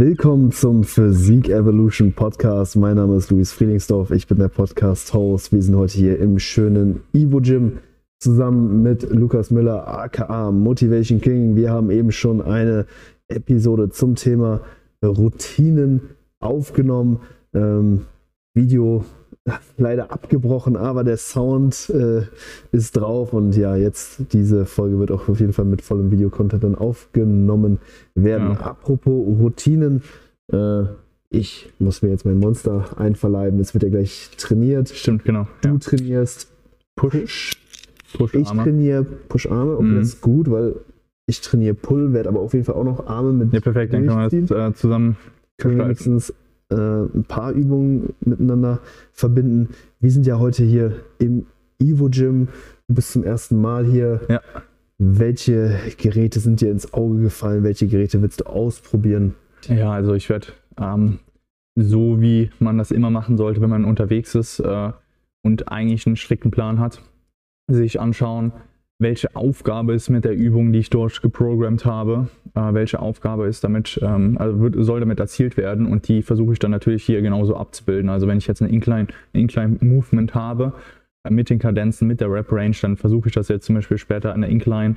Willkommen zum Physik Evolution Podcast. Mein Name ist Luis Friedingsdorf. Ich bin der Podcast-Host. Wir sind heute hier im schönen Ivo Gym zusammen mit Lukas Müller, aka Motivation King. Wir haben eben schon eine Episode zum Thema Routinen aufgenommen. Ähm, Video leider abgebrochen, aber der Sound äh, ist drauf und ja, jetzt diese Folge wird auch auf jeden Fall mit vollem Videocontent dann aufgenommen werden. Ja. Apropos Routinen, äh, ich muss mir jetzt mein Monster einverleiben, es wird ja gleich trainiert. Stimmt, genau. Du ja. trainierst Push. Push ich trainiere Push-Arme und mhm. das ist gut, weil ich trainiere Pull, werde aber auf jeden Fall auch noch Arme mit. Ja, perfekt, dann können wir das äh, zusammen können wir wenigstens äh, ein paar Übungen miteinander verbinden. Wir sind ja heute hier im Evo Gym. Du bist zum ersten Mal hier. Ja. Welche Geräte sind dir ins Auge gefallen? Welche Geräte willst du ausprobieren? Ja, also ich werde ähm, so, wie man das immer machen sollte, wenn man unterwegs ist äh, und eigentlich einen strikten Plan hat, sich anschauen, welche Aufgabe ist mit der Übung, die ich dort geprogrammt habe, äh, welche Aufgabe ist damit, ähm, also wird, soll damit erzielt werden und die versuche ich dann natürlich hier genauso abzubilden. Also wenn ich jetzt ein Incline, Incline Movement habe, äh, mit den Kadenzen, mit der Rep Range, dann versuche ich das jetzt zum Beispiel später an der Incline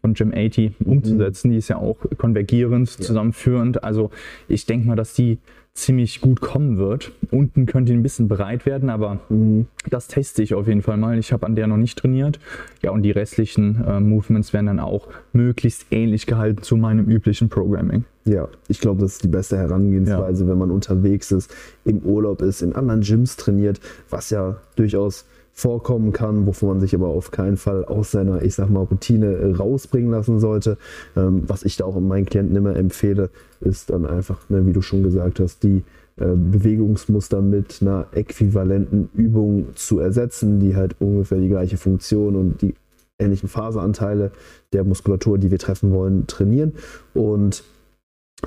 von Gym 80 umzusetzen. Mhm. Die ist ja auch konvergierend, ja. zusammenführend. Also ich denke mal, dass die ziemlich gut kommen wird. Unten könnte ein bisschen breit werden, aber mhm. das teste ich auf jeden Fall mal. Ich habe an der noch nicht trainiert. Ja, und die restlichen äh, Movements werden dann auch möglichst ähnlich gehalten zu meinem üblichen Programming. Ja, ich glaube, das ist die beste Herangehensweise, ja. wenn man unterwegs ist, im Urlaub ist, in anderen Gyms trainiert, was ja durchaus vorkommen kann, wovon man sich aber auf keinen Fall aus seiner, ich sag mal, Routine äh, rausbringen lassen sollte. Ähm, was ich da auch meinen Klienten immer empfehle, ist dann einfach, ne, wie du schon gesagt hast, die äh, Bewegungsmuster mit einer äquivalenten Übung zu ersetzen, die halt ungefähr die gleiche Funktion und die ähnlichen Phaseanteile der Muskulatur, die wir treffen wollen, trainieren. Und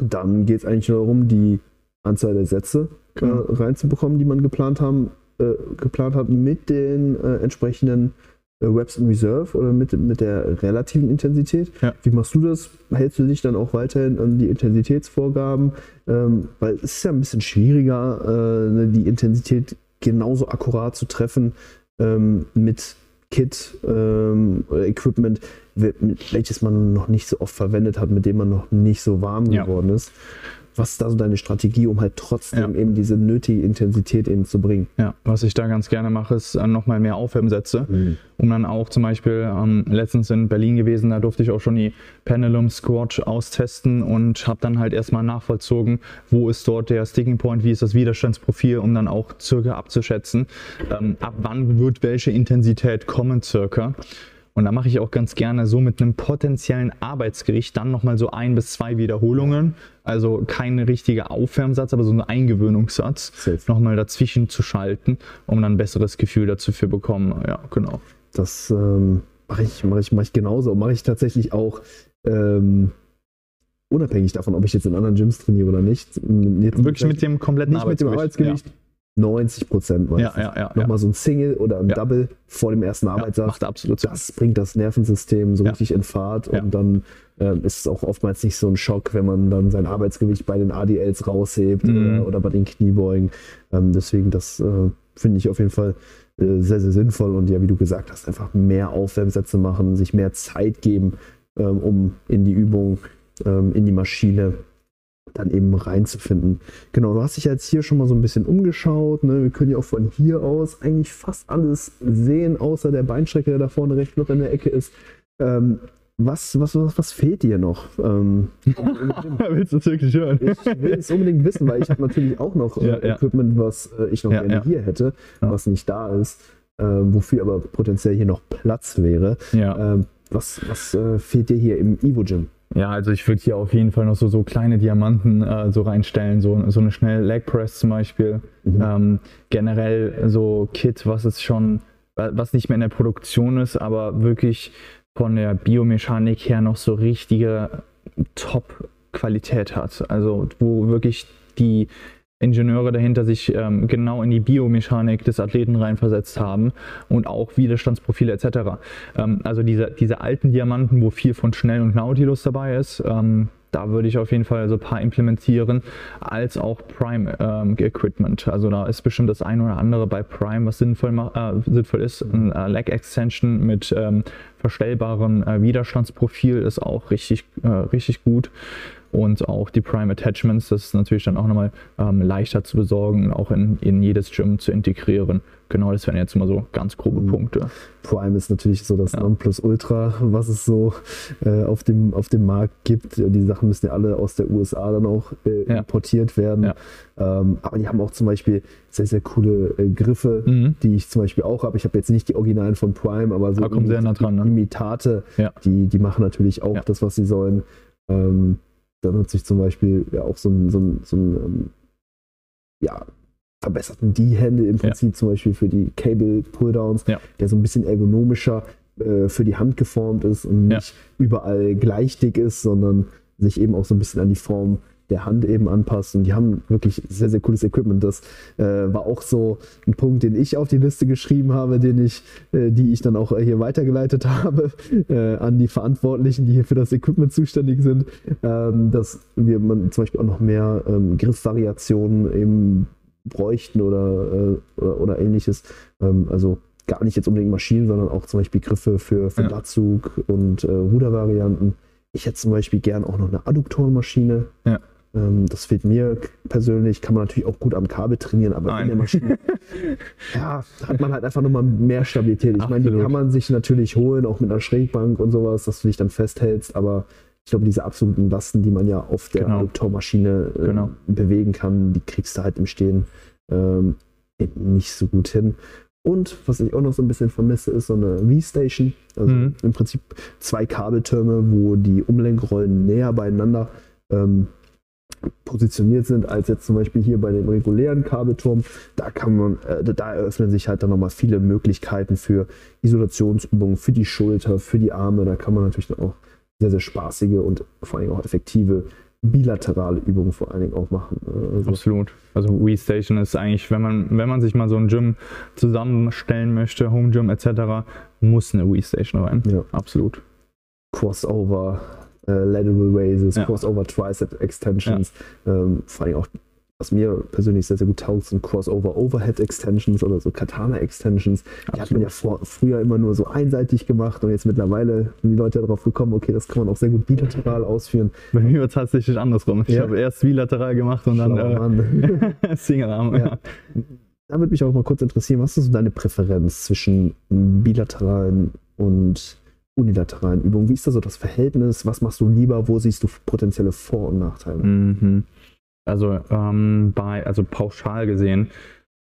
dann geht es eigentlich nur darum, die Anzahl der Sätze äh, genau. reinzubekommen, die man geplant haben äh, geplant hat mit den äh, entsprechenden äh, Reps in Reserve oder mit, mit der relativen Intensität. Ja. Wie machst du das? Hältst du dich dann auch weiterhin an die Intensitätsvorgaben? Ähm, weil es ist ja ein bisschen schwieriger, äh, ne, die Intensität genauso akkurat zu treffen ähm, mit Kit ähm, oder Equipment, welches man noch nicht so oft verwendet hat, mit dem man noch nicht so warm ja. geworden ist was ist da so deine Strategie, um halt trotzdem ja. eben diese nötige Intensität eben zu bringen? Ja, was ich da ganz gerne mache, ist äh, nochmal mehr Aufwärmsätze, mhm. um dann auch zum Beispiel ähm, letztens in Berlin gewesen, da durfte ich auch schon die Pendulum Squat austesten und habe dann halt erstmal nachvollzogen, wo ist dort der Sticking Point, wie ist das Widerstandsprofil, um dann auch circa abzuschätzen, ähm, ab wann wird welche Intensität kommen circa. Und da mache ich auch ganz gerne so mit einem potenziellen Arbeitsgericht dann nochmal so ein bis zwei Wiederholungen. Also kein richtiger Aufwärmsatz, aber so ein Eingewöhnungssatz nochmal dazwischen zu schalten, um dann ein besseres Gefühl dazu zu bekommen. Ja, genau. Das ähm, mache ich, mach ich, mach ich genauso. Mache ich tatsächlich auch ähm, unabhängig davon, ob ich jetzt in anderen Gyms trainiere oder nicht. Jetzt Wirklich mit dem kompletten nicht Arbeitsgewicht. Mit dem Arbeitsgewicht. Ja 90 Prozent Ja, ja, ja, Nochmal so ein Single oder ein Double vor dem ersten Arbeitstag. macht absolut Sinn. Das bringt das Nervensystem so richtig in Fahrt und dann äh, ist es auch oftmals nicht so ein Schock, wenn man dann sein Arbeitsgewicht bei den ADLs raushebt mhm. oder, oder, bei den Kniebeugen. Ähm, deswegen, das äh, finde ich auf jeden Fall äh, sehr, sehr sinnvoll und ja, wie du gesagt hast, einfach mehr Aufwärmsätze machen, sich mehr Zeit geben, ähm, um in die Übung, ähm, in die Maschine dann eben reinzufinden. Genau, du hast dich jetzt hier schon mal so ein bisschen umgeschaut. Ne? Wir können ja auch von hier aus eigentlich fast alles sehen, außer der Beinstrecke, der da vorne rechts noch in der Ecke ist. Ähm, was, was, was, was fehlt dir noch? Ähm, Willst du es wirklich hören? Ich will es unbedingt wissen, weil ich habe natürlich auch noch äh, ja, Equipment, was äh, ich noch ja, gerne hier hätte, was nicht da ist, äh, wofür aber potenziell hier noch Platz wäre. Ähm, was was äh, fehlt dir hier im Evo Gym? Ja, also ich würde hier auf jeden Fall noch so, so kleine Diamanten äh, so reinstellen, so, so eine schnelle Leg Press zum Beispiel. Mhm. Ähm, generell so Kit, was ist schon, was nicht mehr in der Produktion ist, aber wirklich von der Biomechanik her noch so richtige Top-Qualität hat. Also wo wirklich die Ingenieure dahinter sich ähm, genau in die Biomechanik des Athleten reinversetzt haben und auch Widerstandsprofile etc. Ähm, also diese, diese alten Diamanten, wo viel von Schnell und Nautilus dabei ist, ähm, da würde ich auf jeden Fall so ein paar implementieren, als auch Prime ähm, Equipment. Also da ist bestimmt das eine oder andere bei Prime, was sinnvoll, äh, sinnvoll ist. Ein äh, Leg Extension mit ähm, verstellbarem äh, Widerstandsprofil ist auch richtig, äh, richtig gut und auch die Prime Attachments, das ist natürlich dann auch nochmal ähm, leichter zu besorgen und auch in, in jedes Gym zu integrieren. Genau, das wären jetzt mal so ganz grobe mhm. Punkte. Prime ist natürlich so das ja. Nonplusultra, was es so äh, auf, dem, auf dem Markt gibt. Die Sachen müssen ja alle aus der USA dann auch äh, ja. importiert werden. Ja. Ähm, aber die haben auch zum Beispiel sehr, sehr coole äh, Griffe, mhm. die ich zum Beispiel auch habe. Ich habe jetzt nicht die Originalen von Prime, aber so da sehr nah dran, ne? Imitate, die, die machen natürlich auch das, was sie sollen. Ähm, da nutze ich zum Beispiel ja auch so ein, so ein, so ein ähm, ja, verbesserten D-Hände im Prinzip ja. zum Beispiel für die Cable-Pulldowns, ja. der so ein bisschen ergonomischer äh, für die Hand geformt ist und nicht überall gleich dick ist, sondern sich eben auch so ein bisschen an die Form der Hand eben anpasst. Und die haben wirklich sehr, sehr cooles Equipment. Das äh, war auch so ein Punkt, den ich auf die Liste geschrieben habe, den ich, äh, die ich dann auch hier weitergeleitet habe äh, an die Verantwortlichen, die hier für das Equipment zuständig sind, ähm, dass wir man zum Beispiel auch noch mehr ähm, Griffvariationen eben bräuchten oder, äh, oder, oder, ähnliches. Ähm, also gar nicht jetzt unbedingt Maschinen, sondern auch zum Beispiel Griffe für, für ja. Latzug und äh, Rudervarianten. Ich hätte zum Beispiel gern auch noch eine Adduktorenmaschine. Ja. Ähm, das fehlt mir persönlich, kann man natürlich auch gut am Kabel trainieren, aber Nein. in der Maschine ja, hat man halt einfach nochmal mehr Stabilität. Ich Absolut. meine, die kann man sich natürlich holen, auch mit einer Schrägbank und sowas, dass du dich dann festhältst, aber ich glaube, diese absoluten Lasten, die man ja auf der genau. Adduktormaschine äh, genau. bewegen kann, die kriegst du halt im Stehen ähm, nicht so gut hin. Und was ich auch noch so ein bisschen vermisse, ist so eine V-Station. Also mhm. im Prinzip zwei Kabeltürme, wo die Umlenkrollen näher beieinander ähm, positioniert sind, als jetzt zum Beispiel hier bei dem regulären Kabelturm. Da kann man, äh, da eröffnen sich halt dann nochmal viele Möglichkeiten für Isolationsübungen, für die Schulter, für die Arme. Da kann man natürlich dann auch sehr, sehr spaßige und vor allem auch effektive bilaterale Übungen vor allen Dingen auch machen. Also Absolut. Also WeStation ist eigentlich, wenn man, wenn man sich mal so ein Gym zusammenstellen möchte, Home Gym etc., muss eine WeStation rein. Ja. Absolut. Crossover, äh, Lateral Raises, ja. Crossover Tricep Extensions, ja. ähm, vor allem auch was mir persönlich sehr, sehr gut taugt, sind Crossover Overhead Extensions oder so Katana Extensions. Die hat man ja vor, früher immer nur so einseitig gemacht und jetzt mittlerweile sind die Leute darauf gekommen, okay, das kann man auch sehr gut bilateral ausführen. Bei mir war es tatsächlich andersrum. Ich ja. habe erst bilateral gemacht und dann äh, Single Arm. Ja. Da würde mich auch mal kurz interessieren, was ist so deine Präferenz zwischen bilateralen und unilateralen Übungen? Wie ist da so das Verhältnis? Was machst du lieber? Wo siehst du potenzielle Vor- und Nachteile? Mhm. Also ähm, bei, also pauschal gesehen,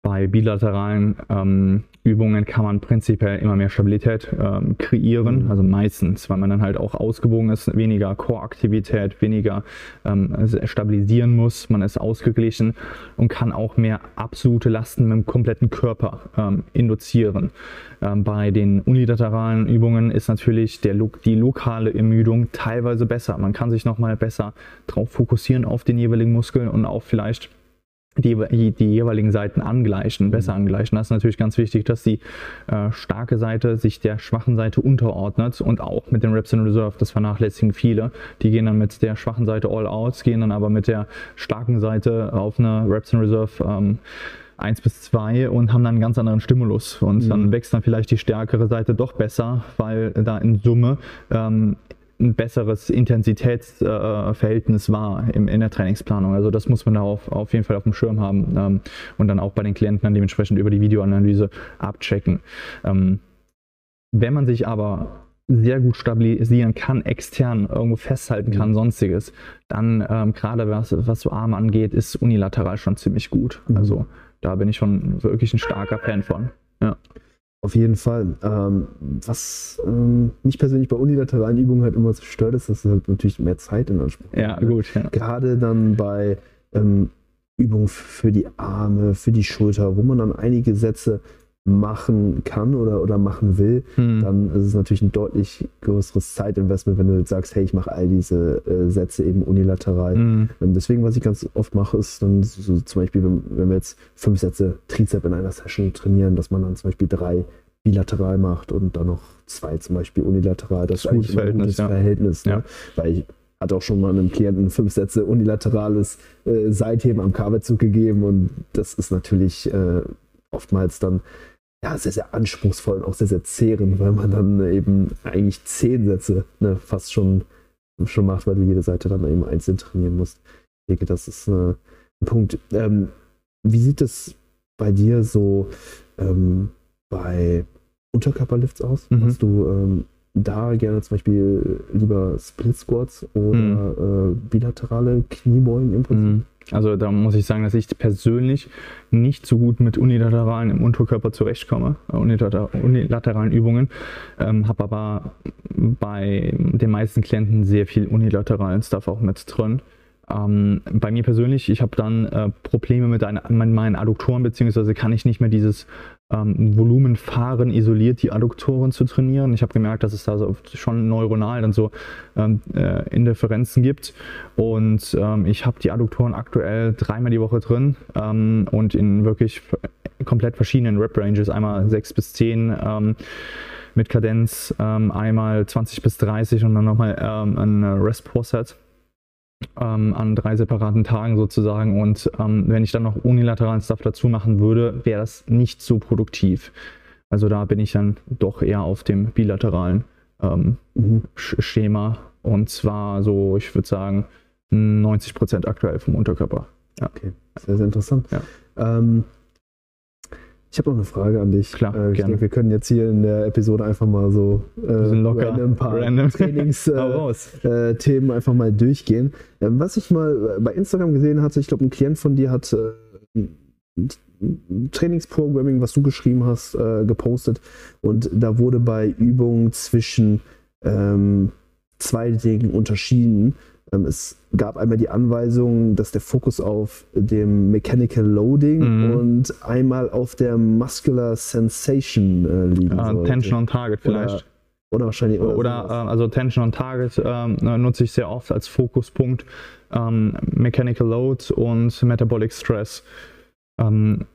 bei bilateralen ähm, Übungen kann man prinzipiell immer mehr Stabilität ähm, kreieren, mhm. also meistens, weil man dann halt auch ausgewogen ist, weniger Core-Aktivität, weniger ähm, stabilisieren muss, man ist ausgeglichen und kann auch mehr absolute Lasten mit dem kompletten Körper ähm, induzieren. Ähm, bei den unilateralen Übungen ist natürlich der, die lokale Ermüdung teilweise besser. Man kann sich nochmal besser darauf fokussieren auf den jeweiligen Muskel und auch vielleicht die, die jeweiligen Seiten angleichen, besser mhm. angleichen. Das ist natürlich ganz wichtig, dass die äh, starke Seite sich der schwachen Seite unterordnet und auch mit den Reps in Reserve, das vernachlässigen viele. Die gehen dann mit der schwachen Seite all out, gehen dann aber mit der starken Seite auf eine Reps in Reserve ähm, 1 bis 2 und haben dann einen ganz anderen Stimulus. Und mhm. dann wächst dann vielleicht die stärkere Seite doch besser, weil da in Summe ähm, ein besseres Intensitätsverhältnis war im, in der Trainingsplanung. Also das muss man da auf, auf jeden Fall auf dem Schirm haben ähm, und dann auch bei den Klienten dann dementsprechend über die Videoanalyse abchecken. Ähm, wenn man sich aber sehr gut stabilisieren kann, extern irgendwo festhalten kann, mhm. sonstiges, dann ähm, gerade was, was so Arme angeht, ist unilateral schon ziemlich gut. Mhm. Also da bin ich schon wirklich ein starker Fan von. Ja. Auf jeden Fall. Ähm, was ähm, mich persönlich bei unilateralen Übungen halt immer so stört, ist, dass es halt natürlich mehr Zeit in Anspruch Ja, ne? gut. Ja. Gerade dann bei ähm, Übungen für die Arme, für die Schulter, wo man dann einige Sätze machen kann oder, oder machen will, mhm. dann ist es natürlich ein deutlich größeres Zeitinvestment, wenn du jetzt sagst, hey, ich mache all diese äh, Sätze eben unilateral. Mhm. deswegen, was ich ganz oft mache, ist dann so, zum Beispiel, wenn, wenn, wir jetzt fünf Sätze Trizep in einer Session trainieren, dass man dann zum Beispiel drei bilateral macht und dann noch zwei zum Beispiel unilateral. Das, das ist eigentlich ein gutes Verhältnis. Ja. Ne? Weil ich, hat auch schon mal einem Klienten fünf Sätze unilaterales äh, Seitheben am Kabelzug gegeben und das ist natürlich äh, oftmals dann ja, sehr, sehr anspruchsvoll und auch sehr, sehr zehrend, weil man dann eben eigentlich zehn Sätze ne, fast schon, schon macht, weil du jede Seite dann eben einzeln trainieren musst. Ich denke, das ist äh, ein Punkt. Ähm, wie sieht es bei dir so ähm, bei Unterkörperlifts aus? Mhm. Hast du ähm, da gerne zum Beispiel lieber Split Squats oder mhm. äh, bilaterale Kniebeugen im Prinzip? Mhm. Also da muss ich sagen, dass ich persönlich nicht so gut mit unilateralen im Unterkörper zurechtkomme, äh, unilateralen Übungen, ähm, habe aber bei den meisten Klienten sehr viel unilateralen Stuff auch mit drin. Ähm, bei mir persönlich, ich habe dann äh, Probleme mit, ein, mit, meinen Adduktoren, beziehungsweise kann ich nicht mehr dieses ähm, Volumen fahren, isoliert die Adduktoren zu trainieren. Ich habe gemerkt, dass es da so schon neuronal dann so ähm, äh, Indifferenzen gibt. Und ähm, ich habe die Adduktoren aktuell dreimal die Woche drin ähm, und in wirklich komplett verschiedenen Rep-Ranges, einmal 6 bis 10 ähm, mit Kadenz, einmal 20 bis 30 und dann nochmal ein Rest-Pro-Set ähm, an drei separaten Tagen sozusagen. Und ähm, wenn ich dann noch unilateralen Stuff dazu machen würde, wäre das nicht so produktiv. Also da bin ich dann doch eher auf dem bilateralen ähm, mhm. Schema. Und zwar so, ich würde sagen, 90 Prozent aktuell vom Unterkörper. Ja. Okay, sehr, sehr interessant. Ja. Ich habe noch eine Frage an dich. Klar, äh, ich gerne. denke, wir können jetzt hier in der Episode einfach mal so äh, locker, ein paar Trainingsthemen äh, äh einfach mal durchgehen. Ähm, was ich mal bei Instagram gesehen hatte, ich glaube, ein Klient von dir hat äh, Trainingsprogramming, was du geschrieben hast, äh, gepostet und da wurde bei Übungen zwischen ähm, zwei Dingen unterschieden. Ähm, es gab einmal die Anweisung, dass der Fokus auf dem Mechanical Loading mhm. und einmal auf der Muscular Sensation äh, liegen ja, sollte. Tension on Target vielleicht. Oder, oder wahrscheinlich. Oder, oder äh, also Tension on Target ähm, nutze ich sehr oft als Fokuspunkt. Ähm, Mechanical Load und Metabolic Stress. Ähm,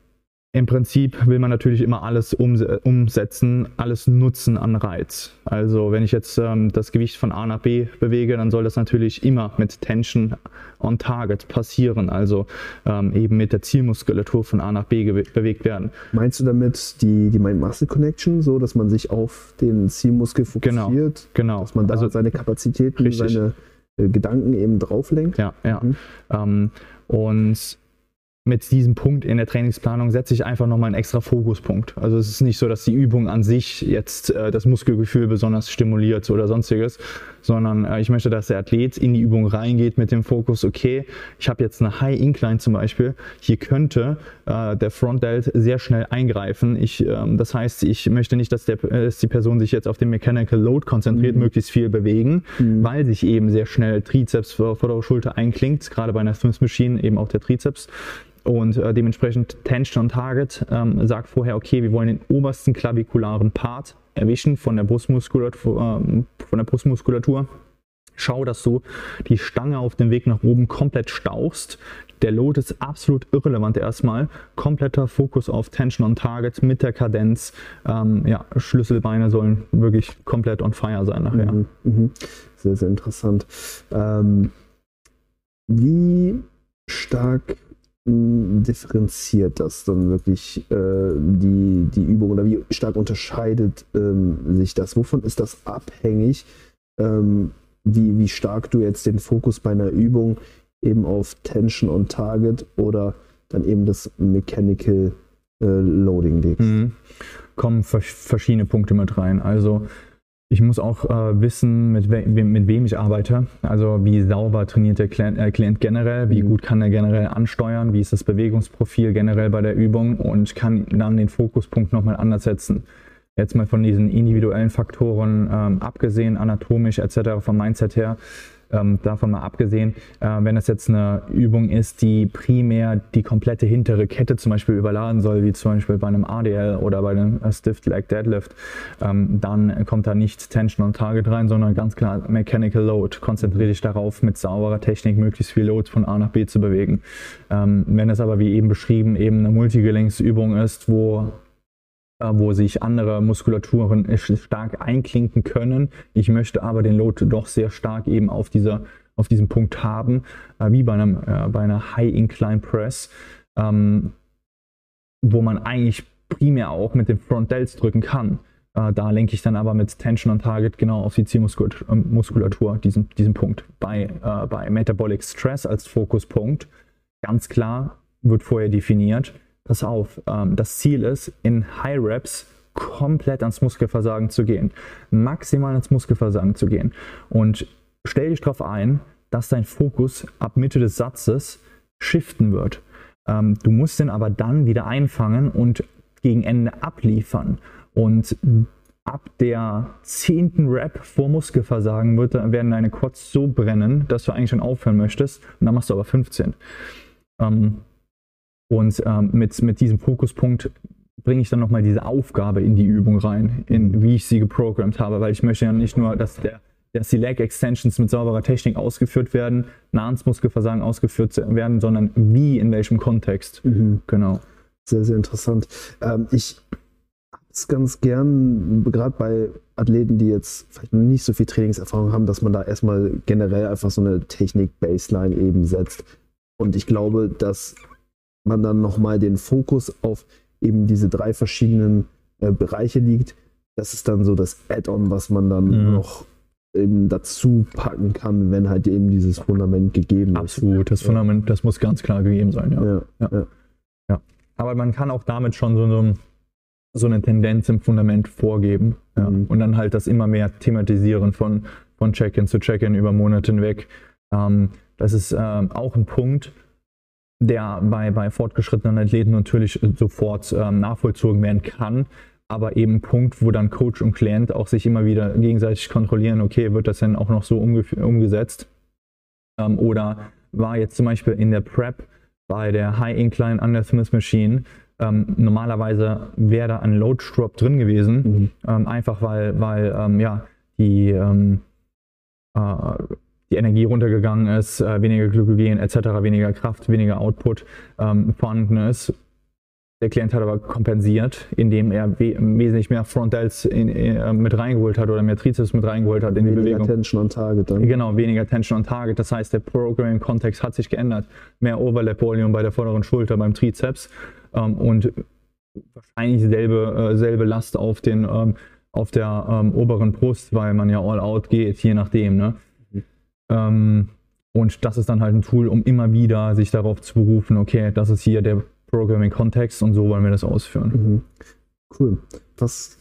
im Prinzip will man natürlich immer alles umsetzen, alles nutzen an Reiz. Also wenn ich jetzt ähm, das Gewicht von A nach B bewege, dann soll das natürlich immer mit Tension on Target passieren, also ähm, eben mit der Zielmuskulatur von A nach B bewegt werden. Meinst du damit die, die Mind-Muscle-Connection, so dass man sich auf den Zielmuskel genau, fokussiert? Genau, genau. Dass man da also, seine Kapazitäten, richtig. seine äh, Gedanken eben drauflenkt? Ja, ja. Mhm. Ähm, und mit diesem Punkt in der Trainingsplanung setze ich einfach nochmal einen extra Fokuspunkt. Also es ist nicht so, dass die Übung an sich jetzt äh, das Muskelgefühl besonders stimuliert oder sonstiges, sondern äh, ich möchte, dass der Athlet in die Übung reingeht mit dem Fokus, okay, ich habe jetzt eine High Incline zum Beispiel, hier könnte äh, der Front Delt sehr schnell eingreifen. Ich, ähm, das heißt, ich möchte nicht, dass, der, dass, die Person sich jetzt auf den Mechanical Load konzentriert, mhm. möglichst viel bewegen, mhm. weil sich eben sehr schnell Trizeps, vordere Schulter einklingt, gerade bei einer Smith Machine eben auch der Trizeps. Und äh, dementsprechend Tension on Target ähm, sagt vorher, okay, wir wollen den obersten klavikularen Part erwischen von der Brustmuskulatur. Äh, von der Brustmuskulatur. Schau, dass du die Stange auf dem Weg nach oben komplett stauchst. Der Load ist absolut irrelevant erstmal. Kompletter Fokus auf Tension on Target mit der Kadenz. Ähm, ja, Schlüsselbeine sollen wirklich komplett on fire sein nachher. Mhm, mh. Sehr, sehr interessant. Ähm, wie stark differenziert das dann wirklich äh, die, die Übung oder wie stark unterscheidet ähm, sich das? Wovon ist das abhängig, ähm, wie, wie stark du jetzt den Fokus bei einer Übung eben auf Tension on Target oder dann eben das Mechanical äh, Loading legst? Mhm. Kommen verschiedene Punkte mit rein. Also ich muss auch äh, wissen, mit, we mit, wem ich arbeite. Also wie sauber trainiert der Klient, äh, Klient generell, wie mhm. gut kann er generell ansteuern, wie ist das Bewegungsprofil generell bei der Übung und kann dann den Fokuspunkt nochmal anders setzen. Jetzt mal von diesen individuellen Faktoren ähm, abgesehen, anatomisch etc., vom Mindset her, ähm, davon mal abgesehen, äh, wenn das jetzt eine Übung ist, die primär die komplette hintere Kette zum Beispiel überladen soll, wie zum Beispiel bei einem ADL oder bei einem Stiff Leg Deadlift, ähm, dann kommt da nicht Tension on Target rein, sondern ganz klar Mechanical Load. Konzentriere dich darauf, mit sauberer Technik möglichst viel Load von A nach B zu bewegen. Ähm, wenn es aber wie eben beschrieben eben eine Multigelenksübung ist, wo äh, wo sich andere Muskulaturen stark einklinken können. Ich möchte aber den Load doch sehr stark eben auf dieser auf diesem Punkt haben, äh, wie bei, einem, äh, bei einer High Incline Press, ähm, wo man eigentlich primär auch mit den Front Delts drücken kann. Äh, da lenke ich dann aber mit Tension on Target genau auf die Zielmuskulatur, diesen, diesen Punkt. Bei, äh, bei Metabolic Stress als Fokuspunkt, ganz klar, wird vorher definiert, pass auf, ähm, das Ziel ist, in High Reps komplett ans Muskelversagen zu gehen, maximal ins Muskelversagen zu gehen. Und stell dich darauf ein, dass dein Fokus ab Mitte des Satzes shiften wird. Ähm, du musst den aber dann wieder einfangen und gegen Ende abliefern. Und ab der zehnten Rap vor Muskelversagen wird, werden deine Quads so brennen, dass du eigentlich schon aufhören möchtest. Und dann machst du aber 15. Ähm, und ähm, mit, mit diesem Fokuspunkt bringe ich dann nochmal diese Aufgabe in die Übung rein, in wie ich sie geprogrammt habe, weil ich möchte ja nicht nur, dass der dass die Leg Extensions mit sauberer Technik ausgeführt werden, nah ans Muskelversagen ausgeführt werden, sondern wie, in welchem Kontext. Mhm. Genau. Sehr, sehr interessant. Ähm, ich es ganz gern, gerade bei Athleten, die jetzt vielleicht nicht so viel Trainingserfahrung haben, dass man da erstmal generell einfach so eine Technik-Baseline eben setzt. Und ich glaube, dass man dann nochmal den Fokus auf eben diese drei verschiedenen äh, Bereiche liegt. Das ist dann so das Add-on, was man dann mhm. noch eben dazu packen kann, wenn halt eben dieses Fundament gegeben ist. Absolut, das Fundament, das muss ganz klar gegeben sein, ja. Ja, ja. ja. Aber man kann auch damit schon so, so so eine Tendenz im Fundament vorgeben mhm. und dann halt das immer mehr thematisieren von, von Check-in zu Check-in über Monate hinweg. Ähm, das ist ähm, auch ein Punkt, der bei, bei fortgeschrittenen Athleten natürlich sofort ähm, nachvollzogen werden kann, aber eben ein Punkt, wo dann Coach und Klient auch sich immer wieder gegenseitig kontrollieren, okay, wird das denn auch noch so umgesetzt? Ähm, oder war jetzt zum Beispiel in der Prep bei der High Incline Under Smith Machine ähm, normalerweise wäre da ein Load Drop drin gewesen, mhm. ähm, einfach weil, weil ähm, ja, die, ähm, äh, die Energie runtergegangen ist, äh, weniger Glykogen etc., weniger Kraft, weniger Output ähm, vorhanden ist. Der Klient hat aber kompensiert, indem er we wesentlich mehr Frontals in, in, äh, mit reingeholt hat oder mehr Trizeps mit reingeholt hat in weniger die Bewegung. Weniger Tension on Target dann. Genau, weniger Tension on Target. Das heißt, der Programming-Kontext hat sich geändert. Mehr Overlap-Volume bei der vorderen Schulter, beim Trizeps ähm, und wahrscheinlich selbe, äh, selbe Last auf, den, ähm, auf der ähm, oberen Brust, weil man ja all out geht, je nachdem. Ne? Ähm, und das ist dann halt ein Tool, um immer wieder sich darauf zu berufen, okay, das ist hier der Programming-Kontext und so wollen wir das ausführen. Mhm. Cool. Was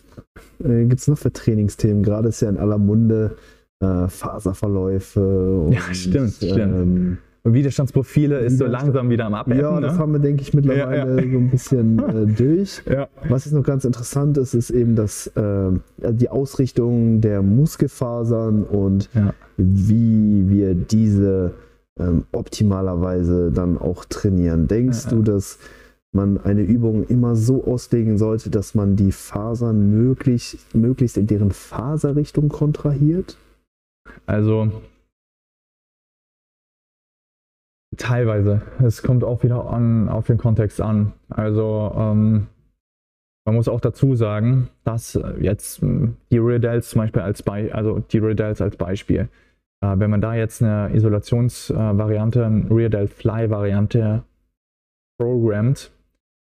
äh, gibt es noch für Trainingsthemen? Gerade ist ja in aller Munde äh, Faserverläufe. Und, ja, stimmt, stimmt. Widerstandsprofile ist so langsam wieder am Abebben. Ja, das ne? haben wir, denke ich, mittlerweile ja, ja. so ein bisschen äh, durch. Ja. Was jetzt noch ganz interessant ist, ist eben das, äh, die Ausrichtung der Muskelfasern und wie wir diese ähm, optimalerweise dann auch trainieren. Denkst du, dass man eine Übung immer so auslegen sollte, dass man die Fasern möglichst, möglichst in deren Faserrichtung kontrahiert? Also Teilweise. Es kommt auch wieder an, auf den Kontext an. Also ähm, man muss auch dazu sagen, dass jetzt die Rear zum Beispiel als Beispiel, also die Rear als Beispiel, äh, wenn man da jetzt eine Isolationsvariante, eine Rear Fly Variante programmt,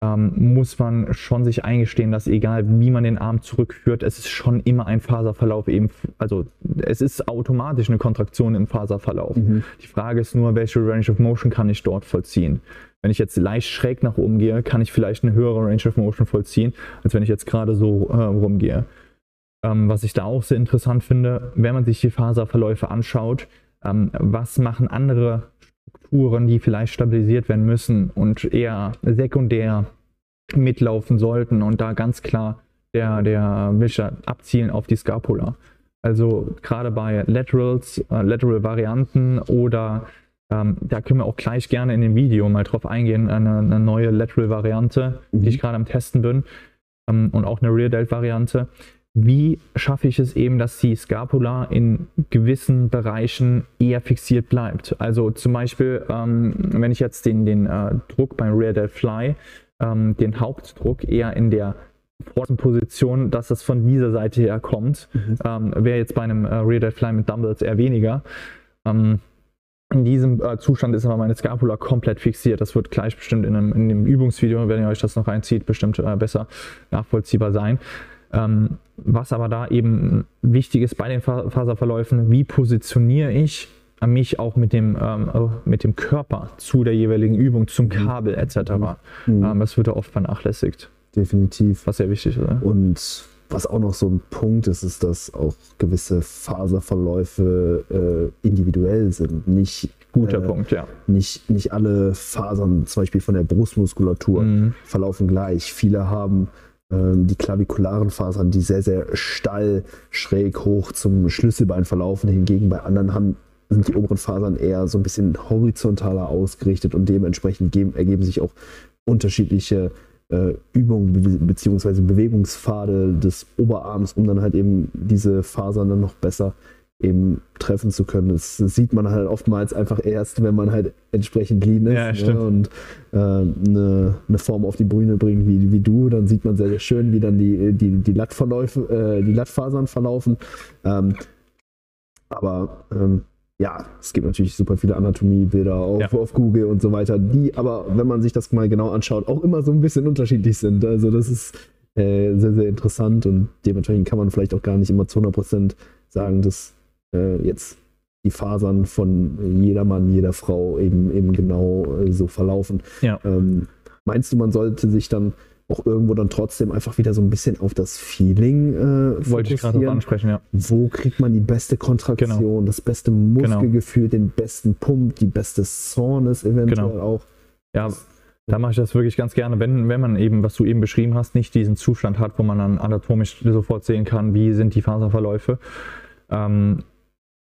ähm, muss man schon sich eingestehen, dass egal wie man den Arm zurückführt, es ist schon immer ein Faserverlauf eben, also es ist automatisch eine Kontraktion im Faserverlauf. Mhm. Die Frage ist nur, welche Range of Motion kann ich dort vollziehen? Wenn ich jetzt leicht schräg nach oben gehe, kann ich vielleicht eine höhere Range of Motion vollziehen, als wenn ich jetzt gerade so äh, rumgehe. Ähm, was ich da auch sehr interessant finde, wenn man sich die Faserverläufe anschaut, ähm, was machen andere Strukturen, die vielleicht stabilisiert werden müssen und eher sekundär mitlaufen sollten und da ganz klar der, der Wischer abzielen auf die Scapula. Also gerade bei Laterals, äh, Lateral-Varianten oder ähm, da können wir auch gleich gerne in dem Video mal drauf eingehen, eine, eine neue Lateral-Variante, mhm. die ich gerade am Testen bin ähm, und auch eine Rear-Delt-Variante wie schaffe ich es eben, dass die Scapula in gewissen Bereichen eher fixiert bleibt. Also zum Beispiel, ähm, wenn ich jetzt den, den äh, Druck beim Rear Del Fly, ähm, den Hauptdruck eher in der vorderen Position, dass das von dieser Seite her kommt, mhm. ähm, wäre jetzt bei einem äh, Rear Del Fly mit Dumbbells eher weniger. Ähm, in diesem äh, Zustand ist aber meine Scapula komplett fixiert. Das wird gleich bestimmt in einem, in einem Übungsvideo, wenn ihr euch das noch reinzieht, bestimmt äh, besser nachvollziehbar sein. Ähm, was aber da eben wichtig ist bei den Faserverläufen, wie positioniere ich mich auch mit dem, ähm, mit dem Körper zu der jeweiligen Übung, zum mhm. Kabel etc. Mhm. Ähm, das wird da oft vernachlässigt. Definitiv. Was sehr wichtig ist. Und was auch noch so ein Punkt ist, ist, dass auch gewisse Faserverläufe äh, individuell sind. Nicht, Guter äh, Punkt, ja. Nicht, nicht alle Fasern, zum Beispiel von der Brustmuskulatur, mhm. verlaufen gleich. Viele haben die klavikularen Fasern, die sehr, sehr steil schräg hoch zum Schlüsselbein verlaufen. Hingegen bei anderen haben, sind die oberen Fasern eher so ein bisschen horizontaler ausgerichtet und dementsprechend geben, ergeben sich auch unterschiedliche äh, Übungen bzw. Bewegungspfade des Oberarms, um dann halt eben diese Fasern dann noch besser eben treffen zu können. Das, das, sieht man halt oftmals einfach erst, wenn man halt entsprechend lean ist ja, ne, und äh, eine, eine, Form auf die Bühne bringt wie, wie du. Dann sieht man sehr, sehr schön, wie dann die, die, die Lattverläufe, äh, die Lattfasern verlaufen. Ähm, aber ähm, ja, es gibt natürlich super viele Anatomiebilder auf, ja. auf Google und so weiter, die aber, wenn man sich das mal genau anschaut, auch immer so ein bisschen unterschiedlich sind. Also das ist äh, sehr, sehr interessant und dementsprechend kann man vielleicht auch gar nicht immer zu 100% sagen, dass äh, jetzt die Fasern von jeder Mann, jeder Frau eben, eben genau äh, so verlaufen. Ja. Ähm, meinst du, man sollte sich dann auch irgendwo dann trotzdem einfach wieder so ein bisschen auf das Feeling äh, Wollte ich gerade ansprechen, ja. Wo kriegt man die beste Kontraktion, genau. das beste Muskelgefühl, genau. den besten Pump, die beste Soreness eventuell genau. auch? Ja, da mache ich das wirklich ganz gerne, wenn, wenn man eben, was du eben beschrieben hast, nicht diesen Zustand hat, wo man dann anatomisch sofort sehen kann, wie sind die Faserverläufe. Ähm,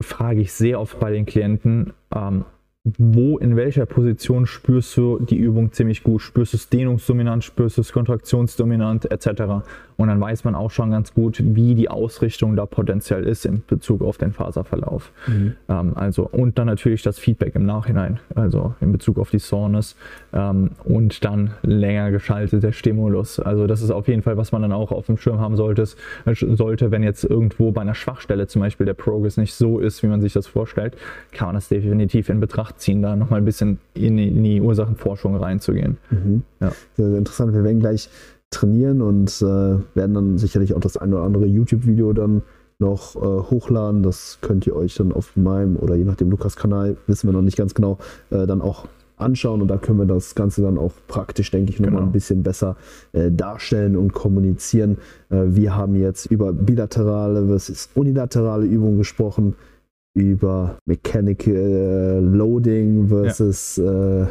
frage ich sehr oft bei den Klienten, ähm, wo, in welcher Position spürst du die Übung ziemlich gut? Spürst du es dehnungsdominant, spürst du es kontraktionsdominant etc. Und dann weiß man auch schon ganz gut, wie die Ausrichtung da potenziell ist in Bezug auf den Faserverlauf. Mhm. Ähm, also, und dann natürlich das Feedback im Nachhinein, also in Bezug auf die Soreness ähm, und dann länger geschalteter Stimulus. Also das ist auf jeden Fall, was man dann auch auf dem Schirm haben sollte, äh, sollte wenn jetzt irgendwo bei einer Schwachstelle zum Beispiel der Progress nicht so ist, wie man sich das vorstellt, kann man das definitiv in Betracht ziehen, da nochmal ein bisschen in die, Ursachenforschung reinzugehen. Mhm. Ja. Sehr, sehr interessant. Wir werden gleich trainieren und äh, werden dann sicherlich auch das eine oder andere YouTube-Video dann noch äh, hochladen. Das könnt ihr euch dann auf meinem oder je nachdem Lukas-Kanal, wissen wir noch nicht ganz genau, äh, dann auch anschauen und da können wir das Ganze dann auch praktisch, denke ich, nochmal genau. ein bisschen besser äh, darstellen und kommunizieren. Äh, wir haben jetzt über bilaterale versus unilaterale Übungen gesprochen über Mechanical äh, Loading versus ja. äh,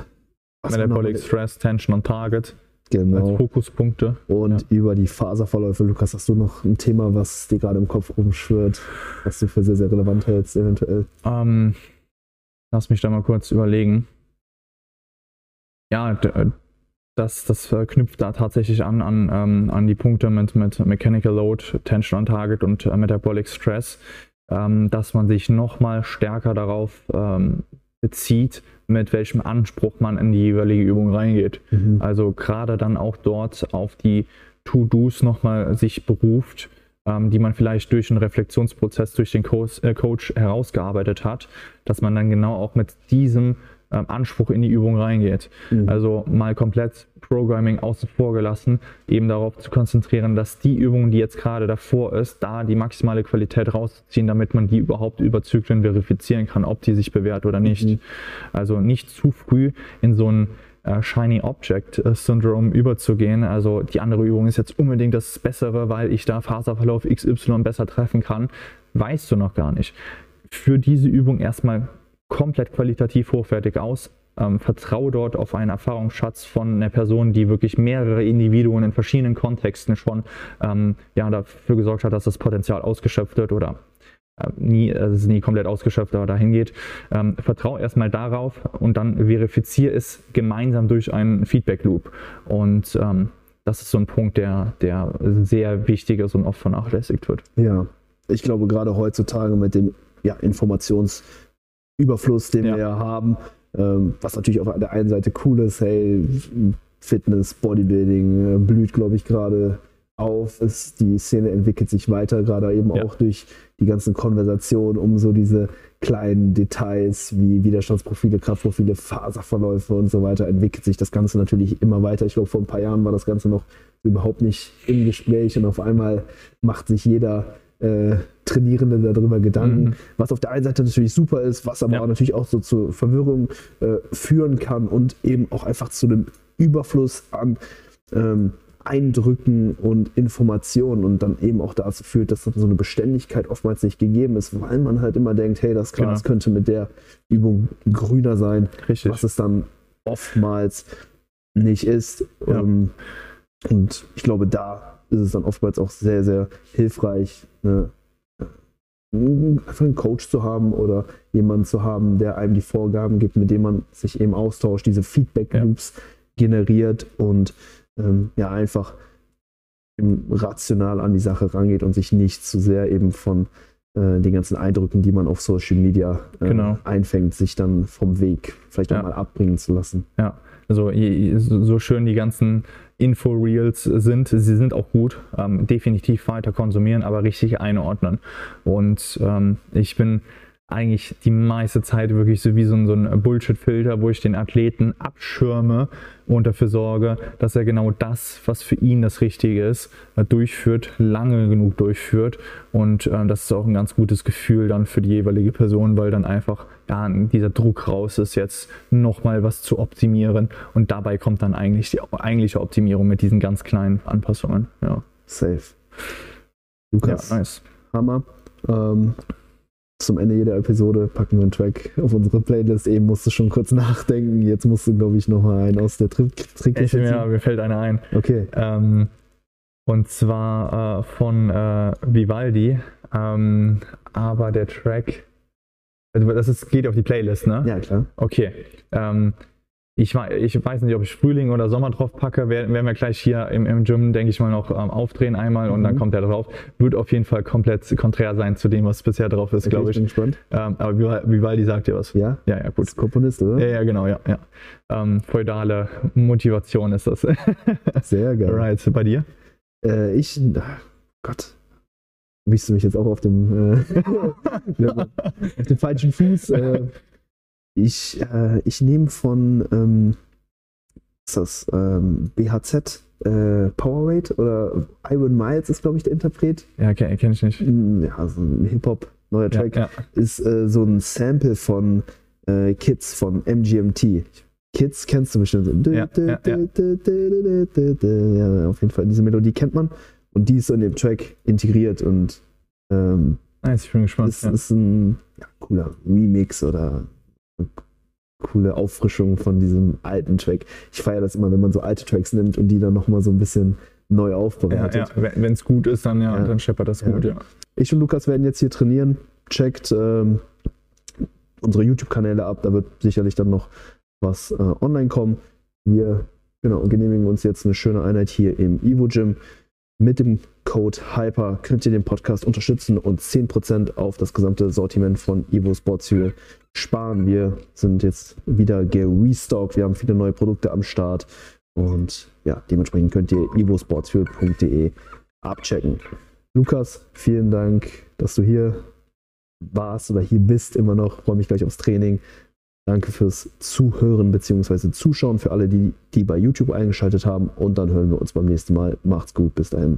Metabolic Stress, Tension on Target. Genau. Als Fokuspunkte. Und ja. über die Faserverläufe. Lukas, hast du noch ein Thema, was dir gerade im Kopf rumschwirrt, was du für sehr, sehr relevant hältst, eventuell? Ähm, lass mich da mal kurz überlegen. Ja, äh, das, das knüpft da tatsächlich an, an, ähm, an die Punkte mit, mit Mechanical Load, Tension on Target und äh, Metabolic Stress ähm, dass man sich nochmal stärker darauf ähm, bezieht, mit welchem Anspruch man in die jeweilige Übung reingeht. Mhm. Also gerade dann auch dort auf die To-Dos nochmal sich beruft, ähm, die man vielleicht durch einen Reflexionsprozess durch den Coach, äh, Coach herausgearbeitet hat, dass man dann genau auch mit diesem ähm, Anspruch in die Übung reingeht. Mhm. Also mal komplett Programming außen vor gelassen, eben darauf zu konzentrieren, dass die Übung, die jetzt gerade davor ist, da die maximale Qualität rausziehen, damit man die überhaupt über Zyklen verifizieren kann, ob die sich bewährt oder nicht. Mhm. Also nicht zu früh in so ein äh, Shiny Object äh, Syndrome überzugehen. Also die andere Übung ist jetzt unbedingt das Bessere, weil ich da Faserverlauf XY besser treffen kann. Weißt du noch gar nicht. Für diese Übung erstmal komplett qualitativ hochwertig aus. Ähm, vertraue dort auf einen Erfahrungsschatz von einer Person, die wirklich mehrere Individuen in verschiedenen Kontexten schon ähm, ja, dafür gesorgt hat, dass das Potenzial ausgeschöpft wird oder äh, nie, also nie komplett ausgeschöpft, aber dahin geht. Ähm, vertraue erstmal darauf und dann verifiziere es gemeinsam durch einen Feedback Loop. Und ähm, das ist so ein Punkt, der, der sehr wichtig ist und oft vernachlässigt wird. Ja, ich glaube gerade heutzutage mit dem ja, Informations- Überfluss, den ja. wir ja haben. Ähm, was natürlich auf der einen Seite cool ist, hey, Fitness, Bodybuilding äh, blüht, glaube ich, gerade auf. Es, die Szene entwickelt sich weiter, gerade eben ja. auch durch die ganzen Konversationen um so diese kleinen Details wie Widerstandsprofile, Kraftprofile, Faserverläufe und so weiter entwickelt sich das Ganze natürlich immer weiter. Ich glaube, vor ein paar Jahren war das Ganze noch überhaupt nicht im Gespräch und auf einmal macht sich jeder äh, Trainierende darüber Gedanken, mhm. was auf der einen Seite natürlich super ist, was aber ja. auch natürlich auch so zur Verwirrung äh, führen kann und eben auch einfach zu einem Überfluss an ähm, Eindrücken und Informationen und dann eben auch dazu führt, dass so eine Beständigkeit oftmals nicht gegeben ist, weil man halt immer denkt, hey, das Glas genau. könnte mit der Übung grüner sein, Richtig. was es dann oftmals nicht ist. Ja. Ähm, und ich glaube, da ist es dann oftmals auch sehr, sehr hilfreich, einfach einen Coach zu haben oder jemanden zu haben, der einem die Vorgaben gibt, mit dem man sich eben austauscht, diese Feedback-Loops ja. generiert und ähm, ja einfach rational an die Sache rangeht und sich nicht zu sehr eben von äh, den ganzen Eindrücken, die man auf Social Media äh, genau. einfängt, sich dann vom Weg vielleicht ja. auch mal abbringen zu lassen. Ja, also so schön die ganzen Info-Reels sind, sie sind auch gut, ähm, definitiv weiter konsumieren, aber richtig einordnen. Und ähm, ich bin eigentlich die meiste Zeit wirklich so wie so ein, so ein Bullshit-Filter, wo ich den Athleten abschirme und dafür sorge, dass er genau das, was für ihn das Richtige ist, durchführt, lange genug durchführt. Und äh, das ist auch ein ganz gutes Gefühl dann für die jeweilige Person, weil dann einfach ja, dieser Druck raus ist, jetzt nochmal was zu optimieren. Und dabei kommt dann eigentlich die eigentliche Optimierung mit diesen ganz kleinen Anpassungen. Ja. Safe. Lukas. Ja, nice. Hammer. Ähm, zum Ende jeder Episode packen wir einen Track auf unsere Playlist. Eben musst du schon kurz nachdenken. Jetzt musst du, glaube ich, noch mal einen aus der Trick Trickkiste Ja, mir fällt einer ein. Okay. Ähm, und zwar äh, von äh, Vivaldi. Ähm, aber der Track, also das ist, geht auf die Playlist, ne? Ja, klar. Okay. Ähm, ich, ich, weiß nicht, ob ich Frühling oder Sommer drauf packe. Werden, werden wir gleich hier im, im Gym, denke ich mal, noch ähm, aufdrehen einmal und mhm. dann kommt der drauf. Wird auf jeden Fall komplett konträr sein zu dem, was bisher drauf ist, okay, glaube ich. ich. Bin gespannt. Ähm, aber Vivaldi sagt dir was. Ja? Ja, ja, gut. Komponist, oder? Ja, ja, genau, ja. ja. Ähm, feudale Motivation ist das. Sehr geil. Right, bei dir? Äh, ich, ach Gott, wischst du mich jetzt auch auf dem, äh, auf dem falschen Fuß. Äh, ich, äh, ich nehme von ähm, ist das ähm, BHZ äh, Powerweight oder Iron Miles ist, glaube ich, der Interpret. Ja, kenne kenn ich nicht. Hm, ja, so ein Hip-Hop, neuer Track. Ja, ja. Ist äh, so ein Sample von äh, Kids von MGMT. Kids kennst du bestimmt. Ja. auf jeden Fall. Diese Melodie kennt man und die ist so in dem Track integriert und ähm, nice, ich bin gespannt. Ist, ist ein cooler Remix oder coole Auffrischung von diesem alten Track. Ich feiere das immer, wenn man so alte Tracks nimmt und die dann nochmal so ein bisschen neu aufbereitet. Ja, ja. wenn es gut ist, dann ja, ja. dann scheppert das gut, ja. Ich und Lukas werden jetzt hier trainieren. Checkt ähm, unsere YouTube-Kanäle ab, da wird sicherlich dann noch was äh, online kommen. Wir genau, genehmigen uns jetzt eine schöne Einheit hier im Evo Gym. Mit dem Code HYPER könnt ihr den Podcast unterstützen und 10% auf das gesamte Sortiment von Evo Sports Fuel sparen. Wir sind jetzt wieder gerestockt. Wir haben viele neue Produkte am Start. Und ja, dementsprechend könnt ihr evosportsfuel.de abchecken. Lukas, vielen Dank, dass du hier warst oder hier bist immer noch. Ich freue mich gleich aufs Training. Danke fürs Zuhören bzw. Zuschauen für alle, die, die bei YouTube eingeschaltet haben. Und dann hören wir uns beim nächsten Mal. Macht's gut. Bis dahin.